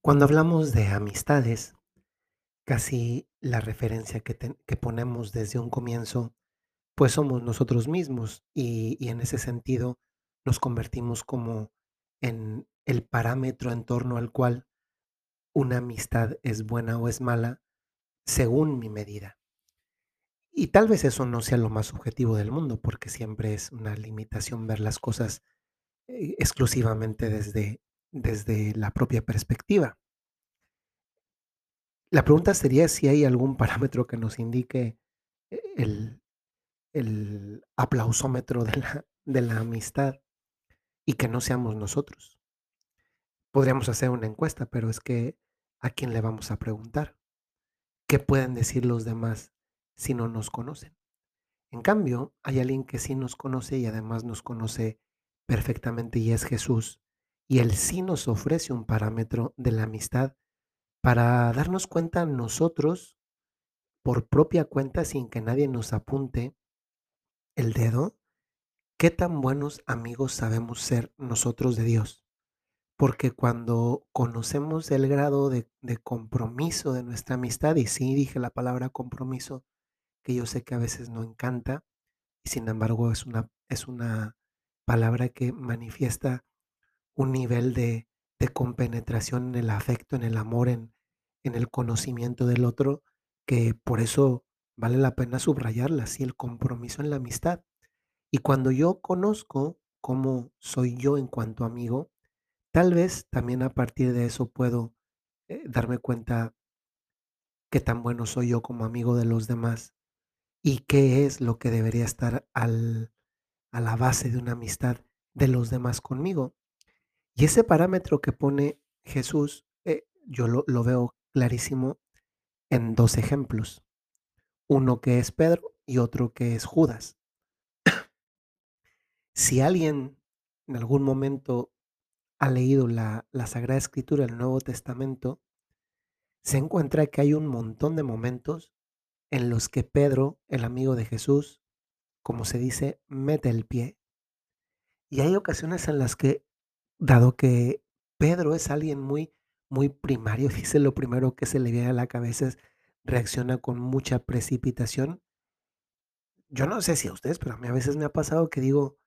Cuando hablamos de amistades, casi la referencia que, ponemos desde un comienzo, pues somos nosotros mismos y, y en ese sentido nos convertimos como en el parámetro en torno al cual una amistad es buena o es mala según mi medida. Y tal vez eso no sea lo más objetivo del mundo, porque siempre es una limitación ver las cosas eh, exclusivamente desde, desde la propia perspectiva. La pregunta sería si hay algún parámetro que nos indique e el el aplausómetro de la de la amistad y que no seamos nosotros. Podríamos hacer una encuesta, pero es que, ¿a quién le vamos a preguntar? ¿Qué pueden decir los demás si no nos conocen? En cambio, hay alguien que sí nos conoce y además nos conoce perfectamente y es Jesús, y Él sí nos ofrece un parámetro de la amistad para darnos cuenta nosotros por propia cuenta, sin que nadie nos apunte el dedo, qué tan buenos amigos sabemos ser nosotros de Dios. Porque cuando conocemos el grado de, de compromiso de nuestra amistad, y sí dije la palabra compromiso, que yo sé que a veces no encanta, y sin embargo es una, es una palabra que manifiesta un nivel de, de compenetración en el afecto, en el amor, en, en el conocimiento del otro, que por eso vale la pena subrayarla, así el compromiso en la amistad. Y cuando yo conozco cómo soy yo en cuanto amigo, tal vez también a partir de eso puedo eh, darme cuenta qué tan bueno soy yo como amigo de los demás y qué es lo que debería estar al, a la base de una amistad de los demás conmigo. Y ese parámetro que pone Jesús, eh, yo lo, veo clarísimo en dos ejemplos. Uno que es Pedro y otro que es Judas. Si alguien en algún momento ha leído la, la Sagrada Escritura, el Nuevo Testamento, se encuentra que hay un montón de momentos en los que Pedro, el amigo de Jesús, como se dice, mete el pie. Y hay ocasiones en las que, dado que Pedro es alguien muy, muy primario, dice lo primero que se le viene a la cabeza es reacciona con mucha precipitación. Yo no sé si a ustedes, pero a mí a veces me ha pasado que digo,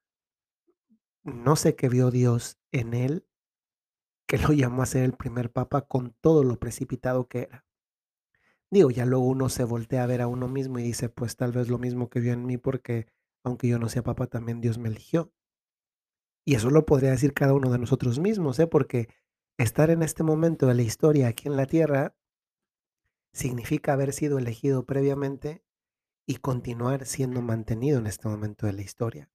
no sé qué vio Dios en él, que lo llamó a ser el primer papa con todo lo precipitado que era. Digo, ya luego uno se voltea a ver a uno mismo y dice, pues tal vez lo mismo que vio en mí, porque aunque yo no sea papa, también Dios me eligió. Y eso lo podría decir cada uno de nosotros mismos, ¿eh? Porque estar en este momento de la historia aquí en la tierra significa haber sido elegido previamente y continuar siendo mantenido en este momento de la historia.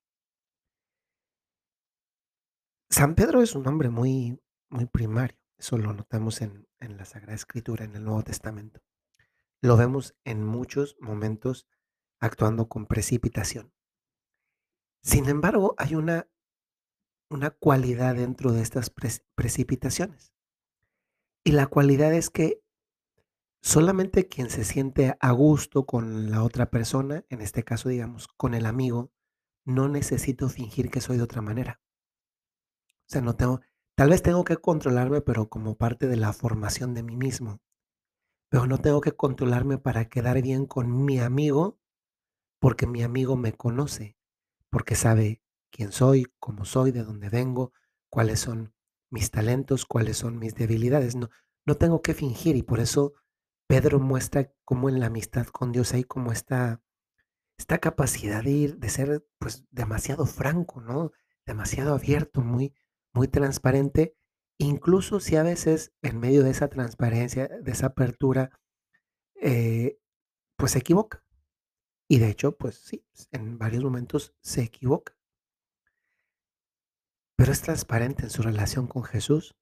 San Pedro es un hombre muy, muy primario. Eso lo notamos en, en la Sagrada Escritura, en el Nuevo Testamento. Lo vemos en muchos momentos actuando con precipitación. Sin embargo, hay una, una cualidad dentro de estas pre- precipitaciones. Y la cualidad es que solamente quien se siente a gusto con la otra persona, en este caso, digamos, con el amigo, no necesito fingir que soy de otra manera. O sea, no tengo, tal vez tengo que controlarme, pero como parte de la formación de mí mismo. Pero no tengo que controlarme para quedar bien con mi amigo, porque mi amigo me conoce, porque sabe quién soy, cómo soy, de dónde vengo, cuáles son mis talentos, cuáles son mis debilidades. No, no tengo que fingir y por eso Pedro muestra cómo en la amistad con Dios hay como esta, esta capacidad de ir, de ser pues demasiado franco, ¿no? Demasiado abierto, muy, muy transparente, incluso si a veces en medio de esa transparencia, de esa apertura, eh, pues se equivoca. Y de hecho, pues sí, en varios momentos se equivoca, pero es transparente en su relación con Jesús.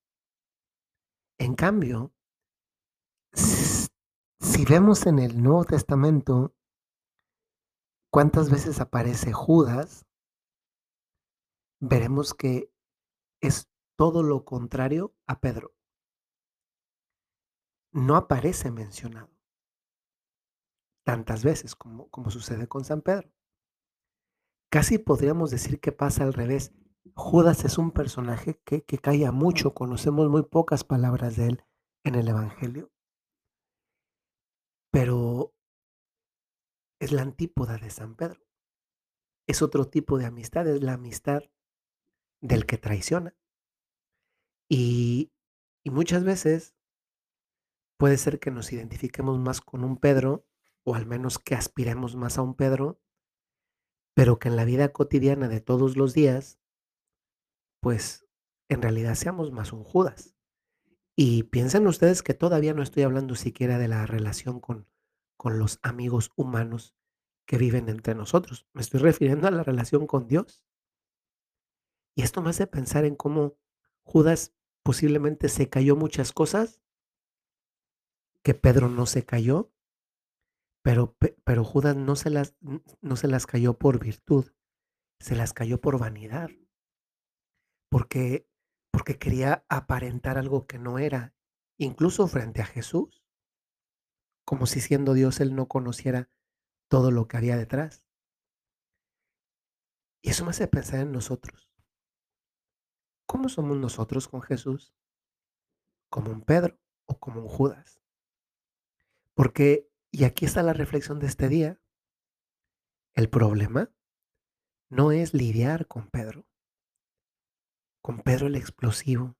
En cambio, si vemos en el Nuevo Testamento cuántas veces aparece Judas, veremos que es todo lo contrario a Pedro. No aparece mencionado tantas veces como sucede con San Pedro. Casi podríamos decir que pasa al revés. Judas es un personaje que, que calla mucho, conocemos muy pocas palabras de él, en el evangelio. Pero es la antípoda de San Pedro. Es otro tipo de amistad, es la amistad del que traiciona. Y, y muchas veces puede ser que nos identifiquemos más con un Pedro, o al menos que aspiremos más a un Pedro, pero que en la vida cotidiana de todos los días, pues en realidad seamos más un Judas. Y piensen ustedes que todavía no estoy hablando siquiera de la relación con, con los amigos humanos que viven entre nosotros. Me estoy refiriendo a la relación con Dios. Y esto me hace pensar en cómo Judas posiblemente se cayó muchas cosas que Pedro no se cayó, pero, pero Judas no se, las, no se las cayó por virtud, se las cayó por vanidad, porque, porque quería aparentar algo que no era, incluso frente a Jesús, como si siendo Dios él no conociera todo lo que había detrás. Y eso me hace pensar en nosotros. ¿Cómo somos nosotros con Jesús? ¿Como un Pedro o como un Judas? Porque, y aquí está la reflexión de este día, el problema no es lidiar con Pedro, con Pedro el explosivo.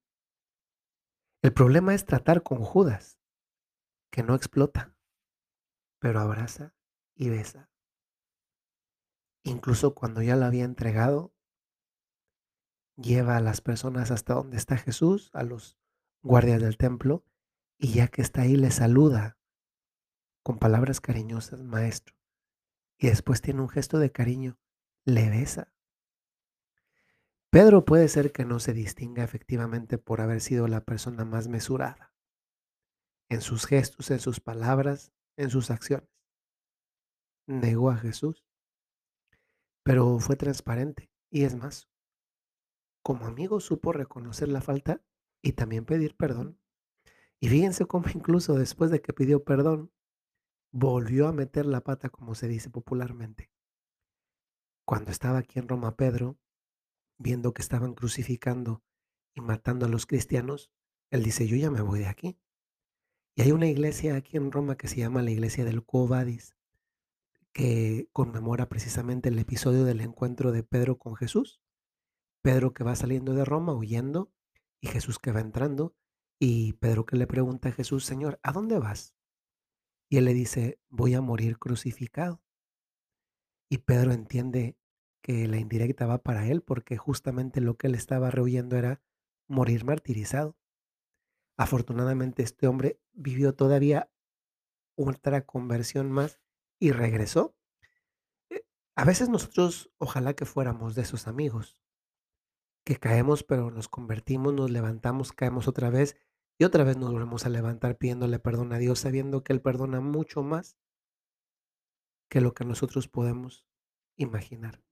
El problema es tratar con Judas, que no explota, pero abraza y besa. Incluso cuando ya lo había entregado, lleva a las personas hasta donde está Jesús, a los guardias del templo, y ya que está ahí le saluda con palabras cariñosas, maestro. Y después tiene un gesto de cariño, le besa. Pedro puede ser que no se distinga efectivamente por haber sido la persona más mesurada en sus gestos, en sus palabras, en sus acciones. Negó a Jesús, pero fue transparente y es más, como amigo supo reconocer la falta y también pedir perdón. Y fíjense cómo incluso después de que pidió perdón, volvió a meter la pata, como se dice popularmente. Cuando estaba aquí en Roma Pedro, viendo que estaban crucificando y matando a los cristianos, él dice, yo ya me voy de aquí. Y hay una iglesia aquí en Roma que se llama la iglesia del Covadis, que conmemora precisamente el episodio del encuentro de Pedro con Jesús. Pedro que va saliendo de Roma huyendo y Jesús que va entrando y Pedro que le pregunta a Jesús, Señor, ¿a dónde vas? Y él le dice, voy a morir crucificado. Y Pedro entiende que la indirecta va para él porque justamente lo que él estaba rehuyendo era morir martirizado. Afortunadamente este hombre vivió todavía otra conversión más y regresó. Eh, a veces nosotros ojalá que fuéramos de esos amigos que caemos, pero nos convertimos, nos levantamos, caemos otra vez y otra vez nos volvemos a levantar pidiéndole perdón a Dios, sabiendo que Él perdona mucho más que lo que nosotros podemos imaginar.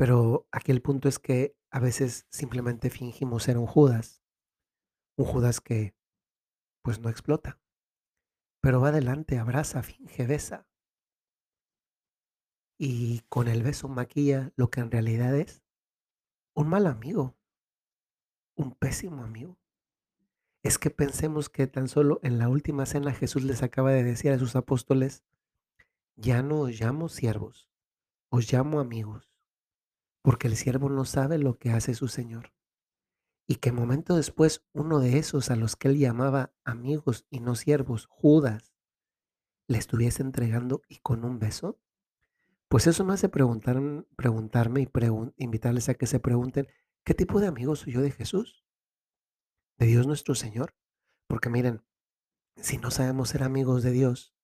Pero aquí el punto es que a veces simplemente fingimos ser un Judas, un Judas que pues no explota, pero va adelante, abraza, finge, besa. Y con el beso maquilla lo que en realidad es un mal amigo, un pésimo amigo. Es que pensemos que tan solo en la última cena Jesús les acaba de decir a sus apóstoles, ya no os llamo siervos, os llamo amigos, porque el siervo no sabe lo que hace su Señor. Y que momento después uno de esos a los que él llamaba amigos y no siervos, Judas, le estuviese entregando y con un beso. Pues eso me hace preguntar, preguntarme y invitarles a que se pregunten, ¿qué tipo de amigo soy yo de Jesús? ¿De Dios nuestro Señor? Porque miren, si no sabemos ser amigos de Dios,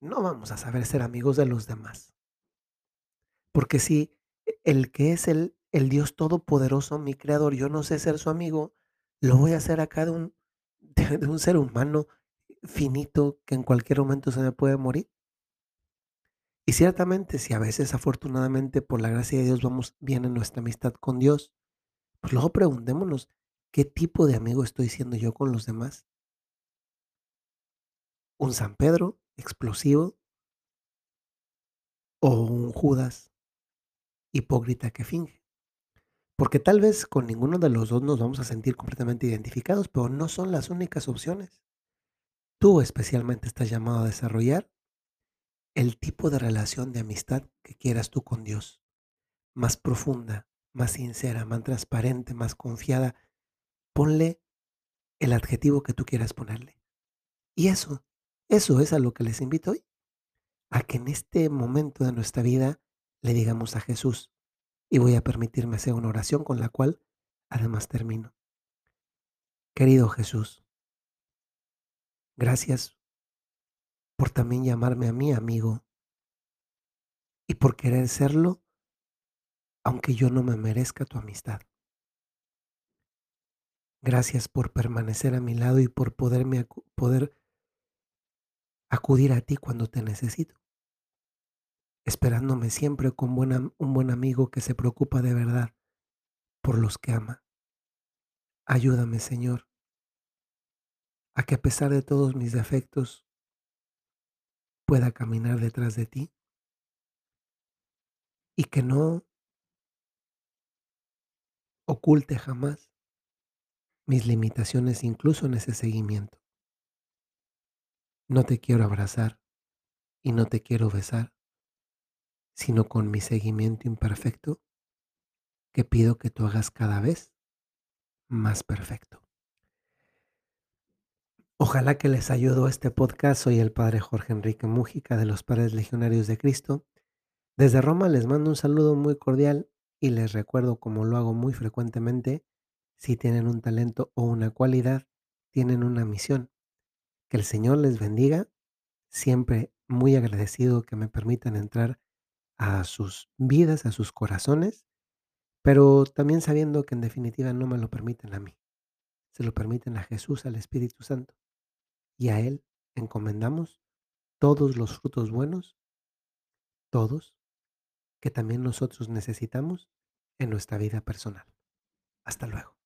no vamos a saber ser amigos de los demás. Porque si el que es el, el Dios Todopoderoso, mi Creador, yo no sé ser su amigo, lo voy a hacer acá de un, de un ser humano finito que en cualquier momento se me puede morir. Y ciertamente, si a veces afortunadamente por la gracia de Dios vamos bien en nuestra amistad con Dios, pues luego preguntémonos, ¿qué tipo de amigo estoy siendo yo con los demás? ¿Un San Pedro explosivo? ¿O un Judas hipócrita que finge? Porque tal vez con ninguno de los 2 nos vamos a sentir completamente identificados, pero no son las únicas opciones. Tú especialmente estás llamado a desarrollar el tipo de relación de amistad que quieras tú con Dios, más profunda, más sincera, más transparente, más confiada. Ponle el adjetivo que tú quieras ponerle. Y eso, eso es a lo que les invito hoy, a que en este momento de nuestra vida le digamos a Jesús, y voy a permitirme hacer una oración con la cual además termino. Querido Jesús, gracias por también llamarme a mí amigo y por querer serlo, aunque yo no me merezca tu amistad. Gracias por permanecer a mi lado y por poderme poder acudir a ti cuando te necesito, esperándome siempre con un buen amigo que se preocupa de verdad por los que ama. Ayúdame, Señor, a que a pesar de todos mis defectos pueda caminar detrás de ti y que no oculte jamás mis limitaciones incluso en ese seguimiento. No te quiero abrazar y no te quiero besar, sino con mi seguimiento imperfecto que pido que tú hagas cada vez más perfecto. Ojalá que les ayudó este podcast. Soy el Padre Jorge Enrique Mújica de los Padres Legionarios de Cristo. Desde Roma les mando un saludo muy cordial y les recuerdo, como lo hago muy frecuentemente, si tienen un talento o una cualidad, tienen una misión. Que el Señor les bendiga. Siempre muy agradecido que me permitan entrar a sus vidas, a sus corazones, pero también sabiendo que en definitiva no me lo permiten a mí, se lo permiten a Jesús, al Espíritu Santo, y a Él encomendamos todos los frutos buenos, todos, que también nosotros necesitamos en nuestra vida personal. Hasta luego.